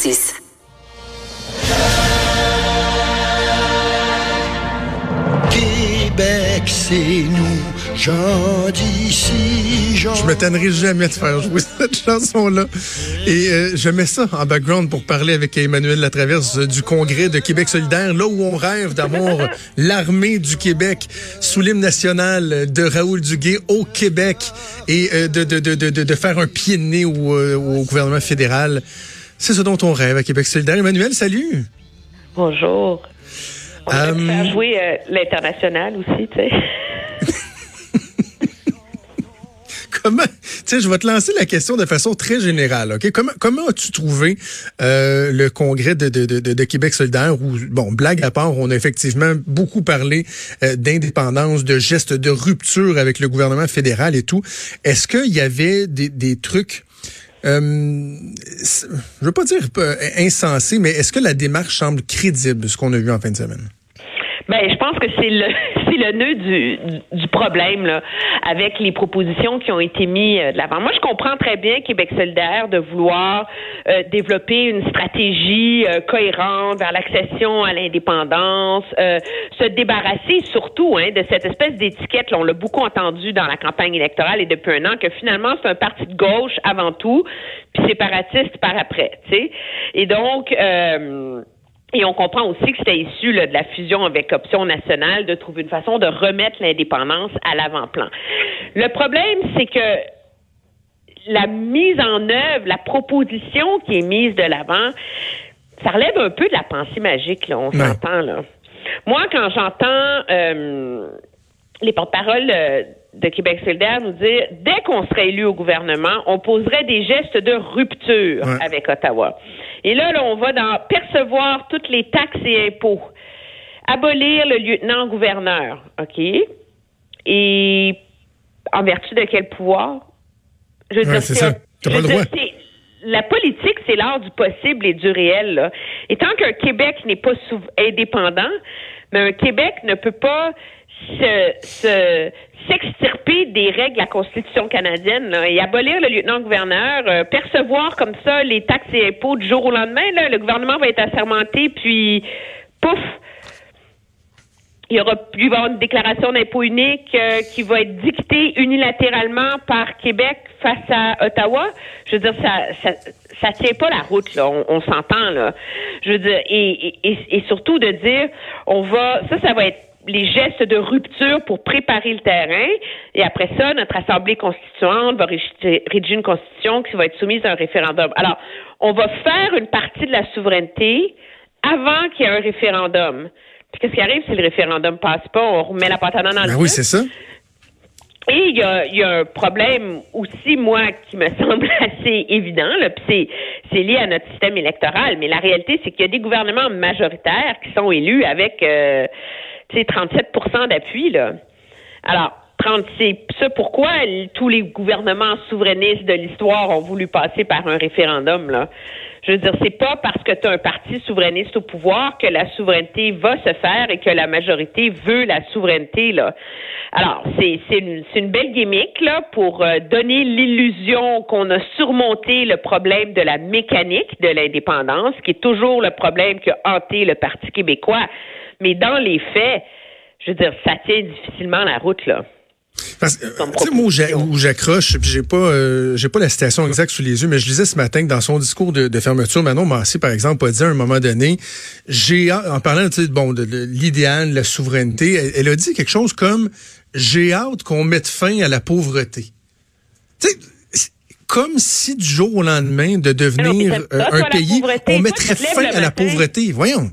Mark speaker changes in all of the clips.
Speaker 1: 6.
Speaker 2: Québec, c'est nous, gens d'ici, gens...
Speaker 3: Je me tannerai jamais de faire jouer cette chanson-là. Et euh, je mets ça en background pour parler avec Emmanuel Latraverse du congrès de Québec solidaire, là où on rêve d'avoir l'armée du Québec sous l'hymne national de Raoul Duguay au Québec et euh, de, de, de, de, de faire un pied de nez au, euh, au gouvernement fédéral. C'est ce dont on rêve à Québec solidaire. Emmanuel, salut!
Speaker 4: Bonjour. On va
Speaker 3: Euh,
Speaker 4: faire jouer euh, l'international aussi, tu sais.
Speaker 3: Comment, tu sais, je vais te lancer la question de façon très générale, ok? Comment, comment as-tu trouvé euh, le congrès de, de, de, de Québec solidaire où, bon, blague à part, on a effectivement beaucoup parlé euh, d'indépendance, de gestes de rupture avec le gouvernement fédéral et tout. Est-ce qu'il y avait des, des trucs euh, je veux pas dire euh, insensés, mais est-ce que la démarche semble crédible, ce qu'on a vu en fin de semaine?
Speaker 4: Ben, je pense que c'est le c'est le nœud du, du problème là, avec les propositions qui ont été mises euh, de l'avant. Moi, je comprends très bien Québec solidaire de vouloir euh, développer une stratégie euh, cohérente vers l'accession à l'indépendance, euh, se débarrasser surtout hein, de cette espèce d'étiquette. On l'a beaucoup entendu dans la campagne électorale et depuis un an que finalement c'est un parti de gauche avant tout, puis séparatiste par après. Tu sais, et donc. Euh, et on comprend aussi que c'était issu là, de la fusion avec Option nationale de trouver une façon de remettre l'indépendance à l'avant-plan. Le problème, c'est que la mise en œuvre, la proposition qui est mise de l'avant, ça relève un peu de la pensée magique, là, on s'entend, là. Moi, quand j'entends euh, les porte-paroles euh, de Québec solidaire nous dire dès qu'on serait élu au gouvernement, on poserait des gestes de rupture
Speaker 3: Ouais.
Speaker 4: avec Ottawa. Et là, là, on va dans percevoir toutes les taxes et impôts, abolir le lieutenant-gouverneur, OK? Et en vertu de quel pouvoir? Je veux
Speaker 3: Ouais,
Speaker 4: dire,
Speaker 3: c'est ça. T'as
Speaker 4: je
Speaker 3: pas le
Speaker 4: veux dire,
Speaker 3: droit.
Speaker 4: c'est- la politique, c'est l'art du possible et du réel. Là. Et tant qu'un Québec n'est pas indépendant, mais un Québec ne peut pas se, se- s'extirper des règles de la Constitution canadienne là, et abolir le lieutenant-gouverneur, euh, percevoir comme ça les taxes et impôts du jour au lendemain. Là, le gouvernement va être assermenté, puis pouf, il y aura plus une déclaration d'impôt unique euh, qui va être dictée unilatéralement par Québec face à Ottawa. Je veux dire, ça, ça, ça tient pas la route là. On, on s'entend là. Je veux dire, et, et- et surtout de dire, on va, ça, ça va être les gestes de rupture pour préparer le terrain. Et après ça, notre Assemblée constituante va rédiger une constitution qui va être soumise à un référendum. Alors, on va faire une partie de la souveraineté avant qu'il y ait un référendum. Puis qu'est-ce qui arrive si le référendum passe pas? On remet la patate dans le
Speaker 3: Ben
Speaker 4: feu.
Speaker 3: oui, c'est ça.
Speaker 4: Et il y a, y a un problème aussi, moi, qui me semble assez évident, puis c'est, c'est lié à notre système électoral. Mais la réalité, c'est qu'il y a des gouvernements majoritaires qui sont élus avec, euh, tu sais, 37% d'appui, là. Alors, 30, c'est ça pourquoi tous les gouvernements souverainistes de l'histoire ont voulu passer par un référendum, là. Je veux dire, c'est pas parce que tu as un parti souverainiste au pouvoir que la souveraineté va se faire et que la majorité veut la souveraineté, là. Alors, c'est, une, une belle gimmick, là, pour euh, donner l'illusion qu'on a surmonté le problème de la mécanique de l'indépendance, qui est toujours le problème qui a hanté le Parti québécois. Mais dans les faits, je veux dire, ça tient difficilement la route, là.
Speaker 3: Parce sais, moi, où j'accroche, puis j'ai pas, euh, j'ai pas la citation exacte sous les yeux, mais je lisais ce matin que dans son discours de, de fermeture, Manon Massé, par exemple, a dit à un moment donné, j'ai, hâte- en parlant, sais, bon, de, de l'idéal, la souveraineté, elle, elle a dit quelque chose comme, j'ai hâte qu'on mette fin à la pauvreté. Tu sais, comme si du jour au lendemain de devenir euh, un pays, on mettrait fin à la pauvreté. Voyons.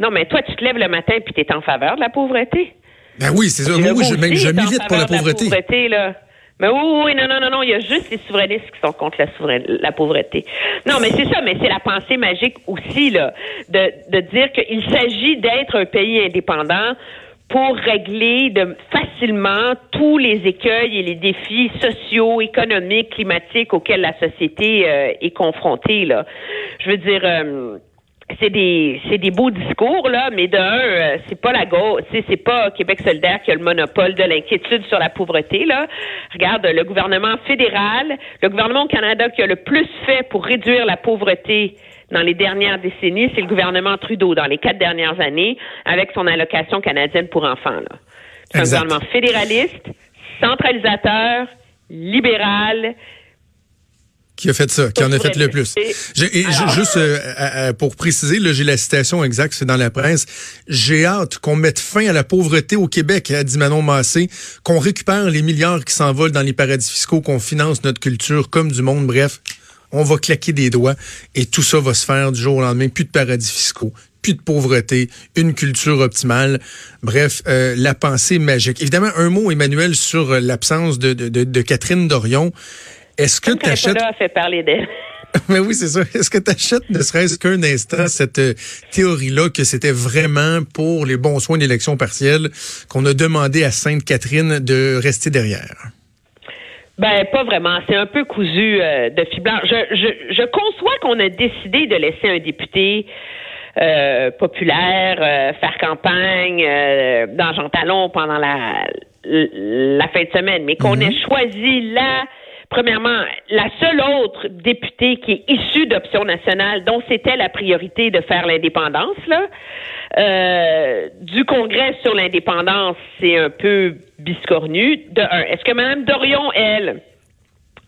Speaker 4: Non, mais toi, tu te lèves le matin puis tu es en faveur de la pauvreté.
Speaker 3: Ben oui, c'est ça.
Speaker 4: Vous
Speaker 3: je, même, je milite pour la pauvreté.
Speaker 4: là. Mais oui, oui, non, non, non, non, il y a juste les souverainistes qui sont contre la, la pauvreté. Non, mais c'est ça, mais c'est la pensée magique aussi, là, de, de dire qu'il s'agit d'être un pays indépendant pour régler de, facilement tous les écueils et les défis sociaux, économiques, climatiques auxquels la société euh, est confrontée, là. Je veux dire... euh, c'est des c'est des beaux discours là, mais d'un euh, c'est pas la gauche, c'est c'est pas Québec solidaire qui a le monopole de l'inquiétude sur la pauvreté là. Regarde le gouvernement fédéral, le gouvernement au Canada qui a le plus fait pour réduire la pauvreté dans les dernières décennies, c'est le gouvernement Trudeau dans les quatre dernières années avec son allocation canadienne pour enfants. C'est un gouvernement fédéraliste, centralisateur, libéral,
Speaker 3: qui a fait ça, qui en a fait le plus. Et, juste euh, pour préciser, j'ai la citation exacte, c'est dans la presse. J'ai hâte qu'on mette fin à la pauvreté au Québec, a dit Manon Massé, qu'on récupère les milliards qui s'envolent dans les paradis fiscaux, qu'on finance notre culture comme du monde. Bref, on va claquer des doigts et tout ça va se faire du jour au lendemain. Plus de paradis fiscaux, plus de pauvreté, une culture optimale. Bref, euh, la pensée magique. Évidemment, un mot, Emmanuel, sur l'absence de, de, de, de Catherine Dorion. Est-ce que tu achètes...
Speaker 4: fait parler d'elle.
Speaker 3: Mais oui, c'est ça. Est-ce que tu achètes ne serait-ce qu'un instant cette euh, théorie-là que c'était vraiment pour les bons soins d'élection partielle qu'on a demandé à Sainte-Catherine de rester derrière?
Speaker 4: Ben, pas vraiment. C'est un peu cousu euh, de fiblant. Je, je, je conçois qu'on a décidé de laisser un député euh, populaire faire campagne dans Jean Talon pendant la, la fin de semaine, mais qu'on mm-hmm. ait choisi là premièrement, la seule autre députée qui est issue d'Option nationale, dont c'était la priorité de faire l'indépendance, là, euh, du Congrès sur l'indépendance, c'est un peu biscornu. De un, est-ce que Mme Dorion, elle,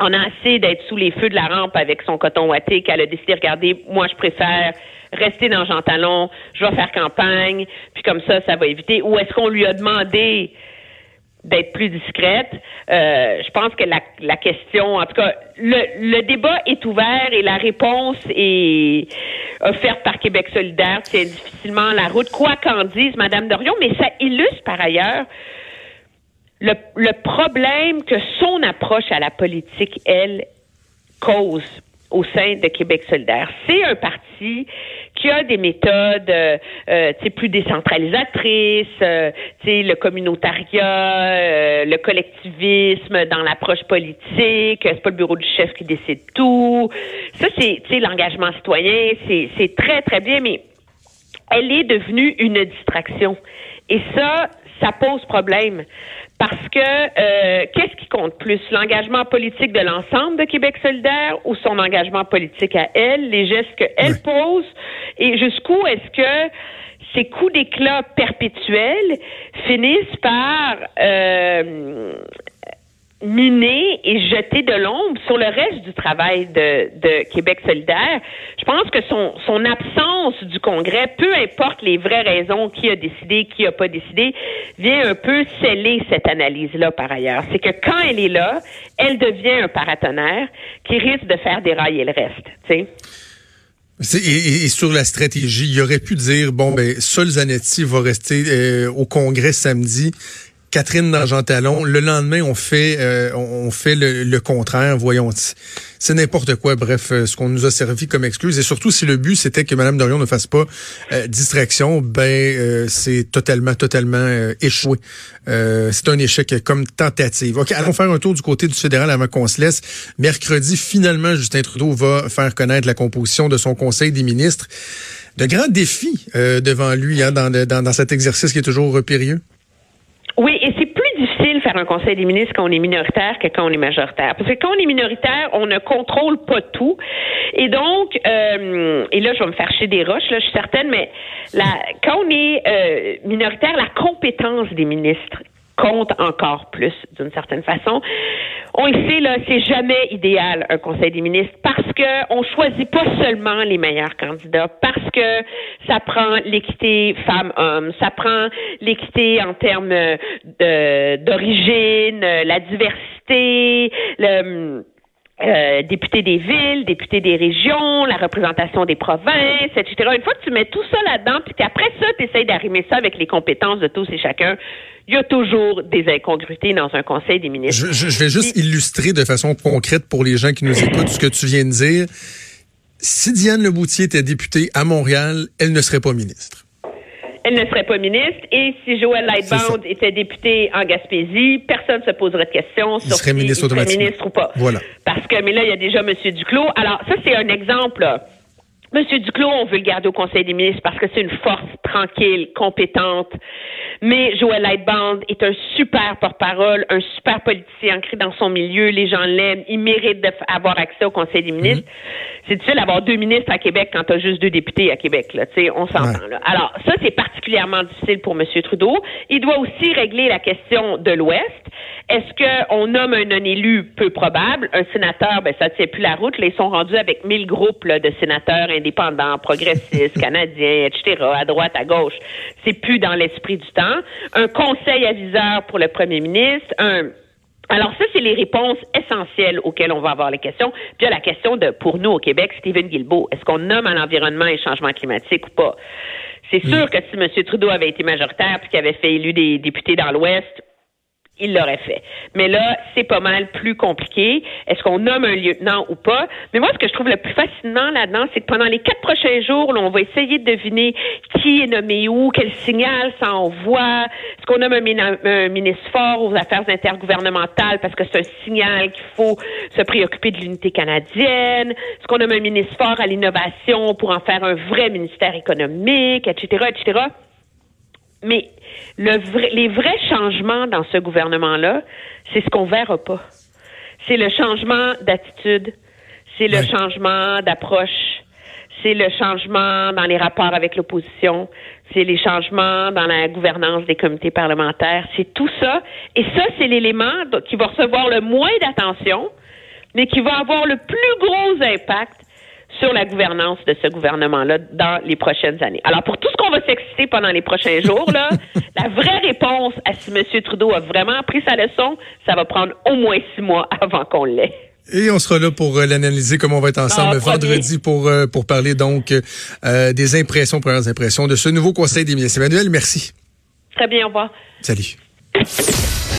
Speaker 4: en a assez d'être sous les feux de la rampe avec son coton ouaté qu'elle a décidé, regardez, moi, je préfère rester dans Jean Talon, je vais faire campagne, puis comme ça, ça va éviter? Ou est-ce qu'on lui a demandé d'être plus discrète. Euh, je pense que la, la, question, en tout cas, le, le, débat est ouvert et la réponse est offerte par Québec solidaire. C'est difficilement la route, quoi qu'en dise Madame Dorion, mais ça illustre par ailleurs le, le problème que son approche à la politique, elle, cause au sein de Québec solidaire. C'est un parti qui a des méthodes euh, euh plus décentralisatrices, euh, le communautariat, euh, le collectivisme dans l'approche politique, c'est pas le bureau du chef qui décide tout. Ça, c'est l'engagement citoyen, c'est très, très bien, mais elle est devenue une distraction. Et ça, ça pose problème. Parce que euh, qu'est-ce qui compte plus, l'engagement politique de l'ensemble de Québec solidaire ou son engagement politique à elle, les gestes qu'elle pose, et jusqu'où est-ce que ces coups d'éclat perpétuels finissent par euh, miner et jeter de l'ombre sur le reste du travail de, de, Québec solidaire. Je pense que son, son absence du Congrès, peu importe les vraies raisons, qui a décidé, qui a pas décidé, vient un peu sceller cette analyse-là par ailleurs. C'est que quand elle est là, elle devient un paratonnerre qui risque de faire dérailler le reste. Tu
Speaker 3: sais. Et, et, sur la stratégie, il aurait pu dire bon ben Sol Zanetti va rester euh, au Congrès samedi Catherine d'Argentalon. Le lendemain, on fait, euh, on fait le, contraire. Voyons, c'est n'importe quoi. Bref, euh, ce qu'on nous a servi comme excuse. Et surtout, si le but c'était que Mme Dorion ne fasse pas euh, distraction, ben c'est totalement, totalement échoué. c'est un échec comme tentative. Ok, allons faire un tour du côté du fédéral avant qu'on se laisse. Mercredi, finalement, Justin Trudeau va faire connaître la composition de son Conseil des ministres. De grands défis devant lui hein, dans, dans, dans cet exercice qui est toujours périlleux.
Speaker 4: Oui, et c'est plus difficile faire un conseil des ministres quand on est minoritaire que quand on est majoritaire. Parce que quand on est minoritaire, on ne contrôle pas tout. Et donc, euh, et là, je vais me faire chier des roches, là, je suis certaine, mais la, quand on est euh, minoritaire, la compétence des ministres compte encore plus d'une certaine façon. On le sait là, c'est jamais idéal un conseil des ministres parce que on choisit pas seulement les meilleurs candidats, parce que ça prend l'équité femmes-hommes, ça prend l'équité en termes d'origine, la diversité, le euh, député des villes, député des régions, la représentation des provinces, etc. Une fois que tu mets tout ça là-dedans, puis qu'après ça, tu essayes d'arrimer ça avec les compétences de tous et chacun, il y a toujours des incongruités dans un conseil des ministres.
Speaker 3: Je, je vais juste illustrer de façon concrète pour les gens qui nous écoutent ce que tu viens de dire. Si Diane Leboutier était députée à Montréal, elle ne serait pas ministre
Speaker 4: elle ne serait pas ministre. Et si Joël Lightbound était député en Gaspésie, personne ne se poserait de questions sur
Speaker 3: serait ministre,
Speaker 4: serait ministre ou pas.
Speaker 3: Voilà.
Speaker 4: Parce que, mais là, il y a déjà M. Duclos. Alors, ça, c'est un exemple Monsieur Duclos, on veut le garder au Conseil des ministres parce que c'est une force tranquille, compétente. Mais Joël Lightband est un super porte-parole, un super politicien ancré dans son milieu. Les gens l'aiment. Il mérite d'avoir accès au Conseil des ministres. Mhm. C'est difficile d'avoir deux ministres à Québec quand tu as juste deux députés à Québec. Là. on s'entend. Alors, ça, c'est particulièrement difficile pour M. Trudeau. Il doit aussi régler la question de l'Ouest. Est-ce qu'on nomme un non-élu peu probable? Un sénateur, ben, ça ne tient plus la route. Là, ils sont rendus avec mille groupes là, de sénateurs indépendants, progressistes, canadiens, etc., à droite, à gauche. C'est plus dans l'esprit du temps. Un conseil aviseur pour le premier ministre, un alors ça, c'est les réponses essentielles auxquelles on va avoir les questions. Puis il y a la question de, pour nous au Québec, Stephen Guilbeault, est-ce qu'on nomme à l'environnement et changement climatique ou pas? C'est sûr que si M. Trudeau avait été majoritaire puis qu'il avait fait élu des députés dans l'Ouest, il l'aurait fait. Mais là, c'est pas mal plus compliqué. Est-ce qu'on nomme un lieutenant ou pas? Mais moi, ce que je trouve le plus fascinant là-dedans, c'est que pendant les quatre prochains jours, là, on va essayer de deviner qui est nommé où, quel signal ça envoie. Est-ce qu'on nomme un, ministre fort aux affaires intergouvernementales parce que c'est un signal qu'il faut se préoccuper de l'unité canadienne? Est-ce qu'on nomme un ministre fort à l'innovation pour en faire un vrai ministère économique, etc., etc.? Mais le les vrais changements dans ce gouvernement-là, c'est ce qu'on verra pas. C'est le changement d'attitude, c'est le changement d'approche, c'est le changement dans les rapports avec l'opposition, c'est les changements dans la gouvernance des comités parlementaires, c'est tout ça. Et ça, c'est l'élément qui va recevoir le moins d'attention, mais qui va avoir le plus gros impact sur la gouvernance de ce gouvernement-là dans les prochaines années. Alors, pour tout ce qu'on va s'exciter pendant les prochains jours, là, la vraie réponse à si M. Trudeau a vraiment appris sa leçon, ça va prendre au moins six mois avant qu'on l'ait.
Speaker 3: Et on sera là pour euh, l'analyser comme on va être ensemble ah, vendredi pour euh, pour parler donc euh, des impressions, premières impressions de ce nouveau Conseil des ministres. Emmanuel, merci.
Speaker 4: Très bien, au revoir.
Speaker 3: Salut.